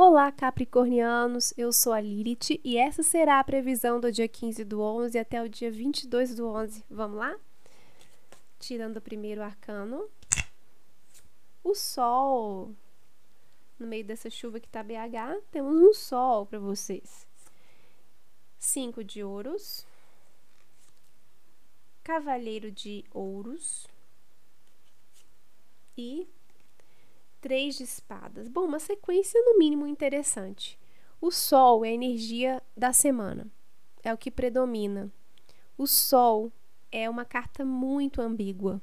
Olá, Capricornianos! Eu sou a Lilith e essa será a previsão do dia 15 do 11 até o dia 22 do 11. Vamos lá? Tirando o primeiro arcano. O Sol. No meio dessa chuva que tá BH, temos um Sol para vocês. Cinco de ouros. Cavaleiro de ouros. E Três de espadas. Bom, uma sequência no mínimo interessante. O Sol é a energia da semana, é o que predomina. O Sol é uma carta muito ambígua.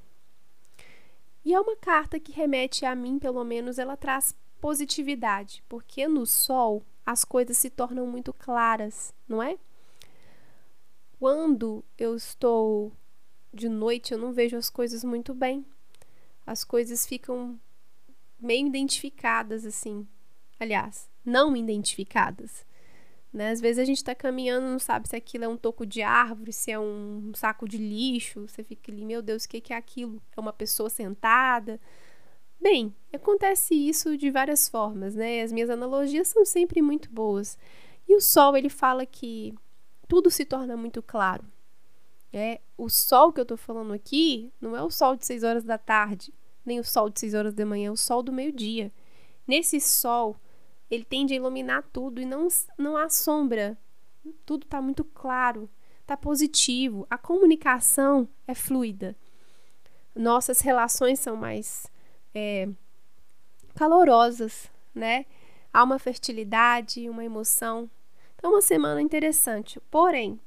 E é uma carta que remete a mim, pelo menos, ela traz positividade, porque no Sol as coisas se tornam muito claras, não é? Quando eu estou de noite, eu não vejo as coisas muito bem. As coisas ficam meio identificadas, assim. Aliás, não identificadas. Né? Às vezes a gente está caminhando, não sabe se aquilo é um toco de árvore, se é um saco de lixo. Você fica ali, meu Deus, o que é aquilo? É uma pessoa sentada? Bem, acontece isso de várias formas, né? As minhas analogias são sempre muito boas. E o sol, ele fala que tudo se torna muito claro. É, o sol que eu estou falando aqui não é o sol de 6 horas da tarde, nem o sol de 6 horas da manhã, o sol do meio-dia. Nesse sol, ele tende a iluminar tudo e não, não há sombra. Tudo está muito claro, está positivo. A comunicação é fluida. Nossas relações são mais é, calorosas, né? Há uma fertilidade, uma emoção. Então, uma semana interessante. Porém,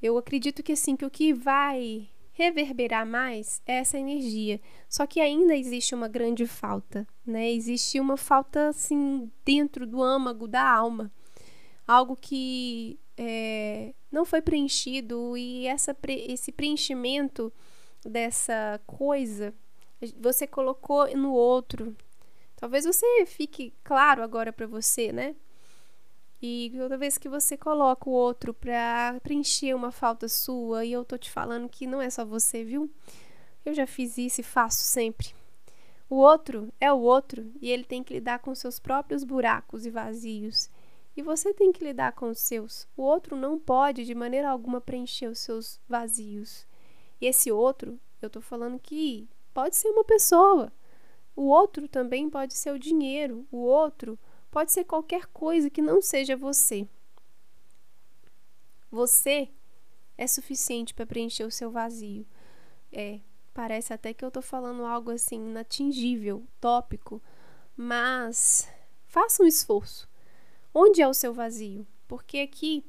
eu acredito que assim que o que vai reverberar mais essa energia. Só que ainda existe uma grande falta, né? Existe uma falta assim dentro do âmago da alma, algo que é, não foi preenchido e essa, esse preenchimento dessa coisa você colocou no outro. Talvez você fique claro agora para você, né? E toda vez que você coloca o outro para preencher uma falta sua, e eu tô te falando que não é só você, viu? Eu já fiz isso e faço sempre. O outro é o outro e ele tem que lidar com seus próprios buracos e vazios. E você tem que lidar com os seus. O outro não pode de maneira alguma preencher os seus vazios. E esse outro, eu tô falando que pode ser uma pessoa. O outro também pode ser o dinheiro. O outro Pode ser qualquer coisa que não seja você. Você é suficiente para preencher o seu vazio. É, parece até que eu estou falando algo assim inatingível, tópico, mas faça um esforço. Onde é o seu vazio? Porque aqui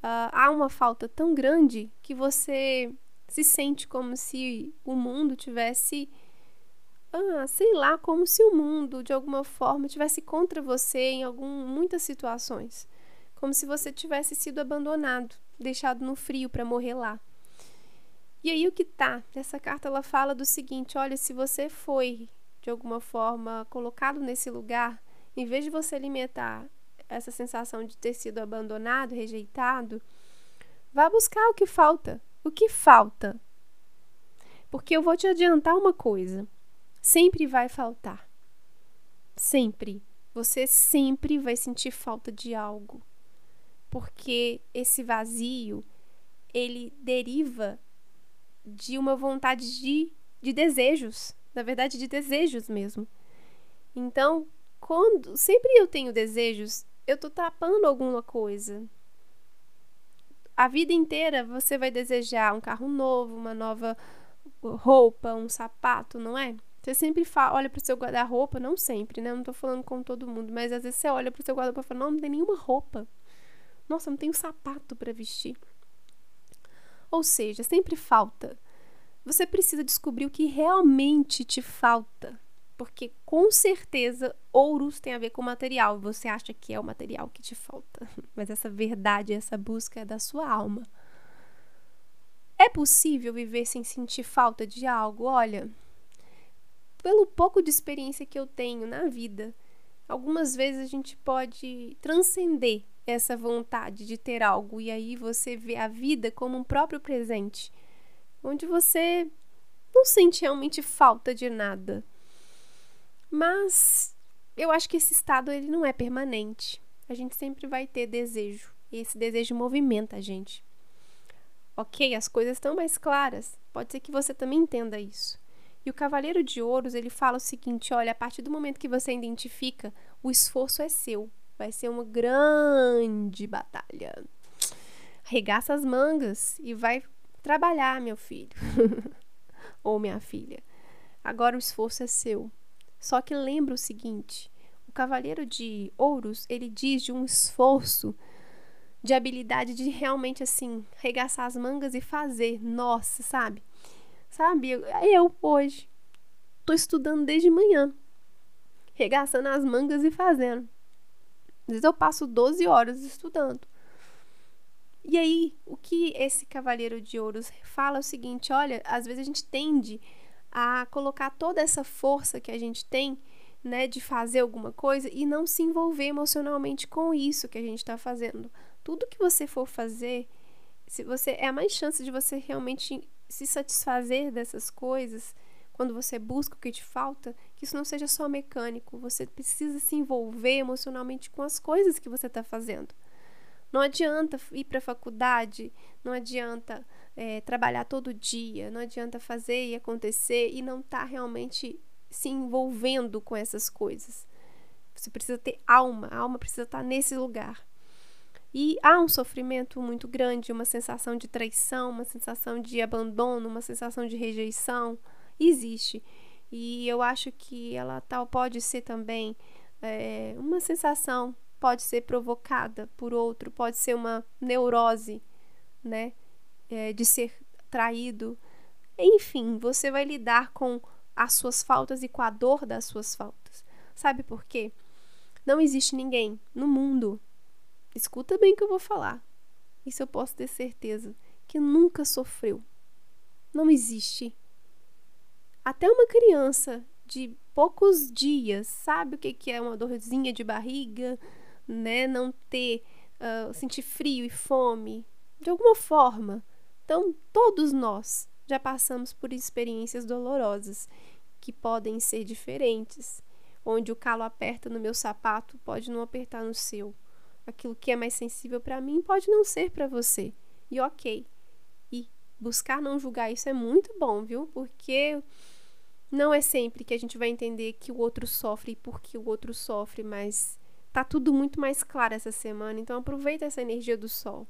uh, há uma falta tão grande que você se sente como se o mundo tivesse ah, sei lá, como se o mundo de alguma forma tivesse contra você em algum, muitas situações, como se você tivesse sido abandonado, deixado no frio para morrer lá. E aí o que tá? Essa carta ela fala do seguinte: olha, se você foi de alguma forma colocado nesse lugar, em vez de você alimentar essa sensação de ter sido abandonado, rejeitado, vá buscar o que falta. O que falta? Porque eu vou te adiantar uma coisa sempre vai faltar. Sempre. Você sempre vai sentir falta de algo. Porque esse vazio, ele deriva de uma vontade de, de desejos, na verdade, de desejos mesmo. Então, quando sempre eu tenho desejos, eu tô tapando alguma coisa. A vida inteira você vai desejar um carro novo, uma nova roupa, um sapato, não é? Você sempre fala, olha pro seu guarda-roupa, não sempre, né? Eu não tô falando com todo mundo, mas às vezes você olha pro seu guarda-roupa e fala, não, não tem nenhuma roupa. Nossa, não tenho sapato para vestir. Ou seja, sempre falta. Você precisa descobrir o que realmente te falta. Porque com certeza ouros tem a ver com material. Você acha que é o material que te falta. Mas essa verdade, essa busca é da sua alma. É possível viver sem sentir falta de algo? Olha, pelo pouco de experiência que eu tenho na vida, algumas vezes a gente pode transcender essa vontade de ter algo e aí você vê a vida como um próprio presente, onde você não sente realmente falta de nada. Mas eu acho que esse estado ele não é permanente. A gente sempre vai ter desejo. E esse desejo movimenta a gente. Ok, as coisas estão mais claras. Pode ser que você também entenda isso. E o Cavaleiro de Ouros, ele fala o seguinte: olha, a partir do momento que você identifica, o esforço é seu. Vai ser uma grande batalha. Regaça as mangas e vai trabalhar, meu filho. Ou minha filha. Agora o esforço é seu. Só que lembra o seguinte: o Cavaleiro de Ouros, ele diz de um esforço de habilidade de realmente assim, regaçar as mangas e fazer. Nossa, sabe? Sabe? Eu hoje tô estudando desde manhã, regaçando as mangas e fazendo. Às vezes eu passo 12 horas estudando. E aí, o que esse cavaleiro de ouros fala é o seguinte: olha, às vezes a gente tende a colocar toda essa força que a gente tem, né, de fazer alguma coisa e não se envolver emocionalmente com isso que a gente está fazendo tudo que você for fazer, se você é a mais chance de você realmente se satisfazer dessas coisas, quando você busca o que te falta, que isso não seja só mecânico, você precisa se envolver emocionalmente com as coisas que você está fazendo. Não adianta ir para a faculdade, não adianta é, trabalhar todo dia, não adianta fazer e acontecer e não estar tá realmente se envolvendo com essas coisas. Você precisa ter alma, a alma precisa estar tá nesse lugar. E há um sofrimento muito grande, uma sensação de traição, uma sensação de abandono, uma sensação de rejeição. Existe. E eu acho que ela tal pode ser também é, uma sensação, pode ser provocada por outro, pode ser uma neurose, né? É, de ser traído. Enfim, você vai lidar com as suas faltas e com a dor das suas faltas. Sabe por quê? Não existe ninguém no mundo Escuta bem o que eu vou falar. Isso eu posso ter certeza que nunca sofreu. Não existe. Até uma criança de poucos dias sabe o que é uma dorzinha de barriga, né? Não ter, uh, sentir frio e fome, de alguma forma. Então, todos nós já passamos por experiências dolorosas que podem ser diferentes, onde o calo aperta no meu sapato pode não apertar no seu aquilo que é mais sensível para mim pode não ser para você. E ok. E buscar não julgar isso é muito bom, viu? Porque não é sempre que a gente vai entender que o outro sofre e por que o outro sofre, mas tá tudo muito mais claro essa semana, então aproveita essa energia do sol.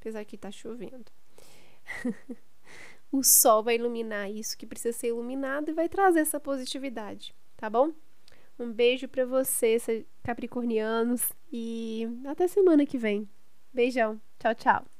Apesar que tá chovendo. o sol vai iluminar isso que precisa ser iluminado e vai trazer essa positividade, tá bom? Um beijo para vocês, capricornianos, e até semana que vem. Beijão. Tchau, tchau.